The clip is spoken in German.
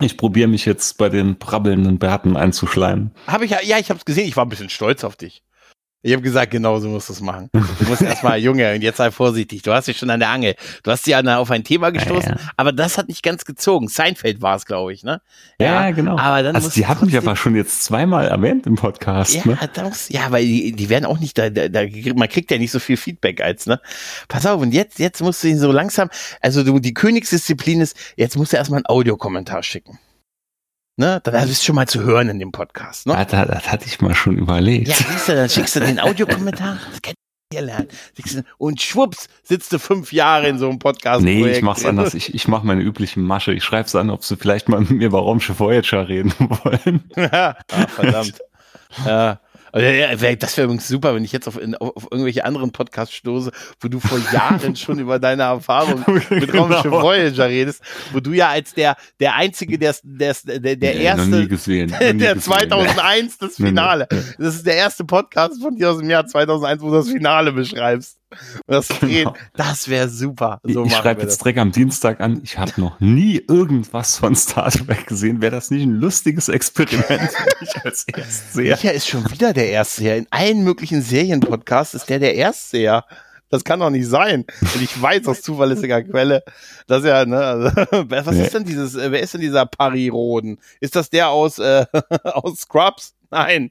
Ich probiere mich jetzt bei den prabbelnden Bärten einzuschleimen. Habe ich ja, ja, ich habe es gesehen. Ich war ein bisschen stolz auf dich. Ich habe gesagt, genau so musst du es machen. Du musst erstmal, Junge, und jetzt sei vorsichtig. Du hast dich schon an der Angel. Du hast dich auf ein Thema gestoßen, ja, ja. aber das hat nicht ganz gezogen. Seinfeld war es, glaube ich, ne? Ja, ja, genau. Aber dann also die hatten mich aber schon jetzt zweimal erwähnt im Podcast. Ja, ne? das, ja, weil die, die werden auch nicht, da, da, da, man kriegt ja nicht so viel Feedback als, ne? Pass auf, und jetzt, jetzt musst du ihn so langsam, also du, die Königsdisziplin ist, jetzt musst du erstmal einen Audiokommentar schicken. Ne? Dann ist schon mal zu hören in dem Podcast. Ne? Das, das hatte ich mal schon überlegt. Ja, siehst du, dann schickst du den Audiokommentar. Das kennt lernen. Und schwupps, sitzt du fünf Jahre in so einem Podcast. Nee, ich mach's anders. Ich, ich mache meine üblichen Masche. Ich schreib's an, ob sie vielleicht mal mit mir über Raumschiff Voyager reden wollen. ah, verdammt. ja. Das wäre übrigens super, wenn ich jetzt auf, auf, irgendwelche anderen Podcasts stoße, wo du vor Jahren schon über deine Erfahrung mit genau. Raumschiff Voyager redest, wo du ja als der, der Einzige, der, der, der, der nee, erste, gesehen, der gesehen, 2001 das Finale. Das ist der erste Podcast von dir aus dem Jahr 2001, wo du das Finale beschreibst. Das genau. das wäre super. So ich schreibe jetzt direkt am Dienstag an. Ich habe noch nie irgendwas von Star Trek gesehen. Wäre das nicht ein lustiges Experiment, wenn ich als Erstseher? Micha ist schon wieder der Erstseher. In allen möglichen Serienpodcasts ist der der Erstseher. Das kann doch nicht sein. Und ich weiß aus zuverlässiger Quelle, dass er, ne, also, was ist denn dieses, äh, wer ist denn dieser Pariroden? Ist das der aus, äh, aus Scrubs? Nein.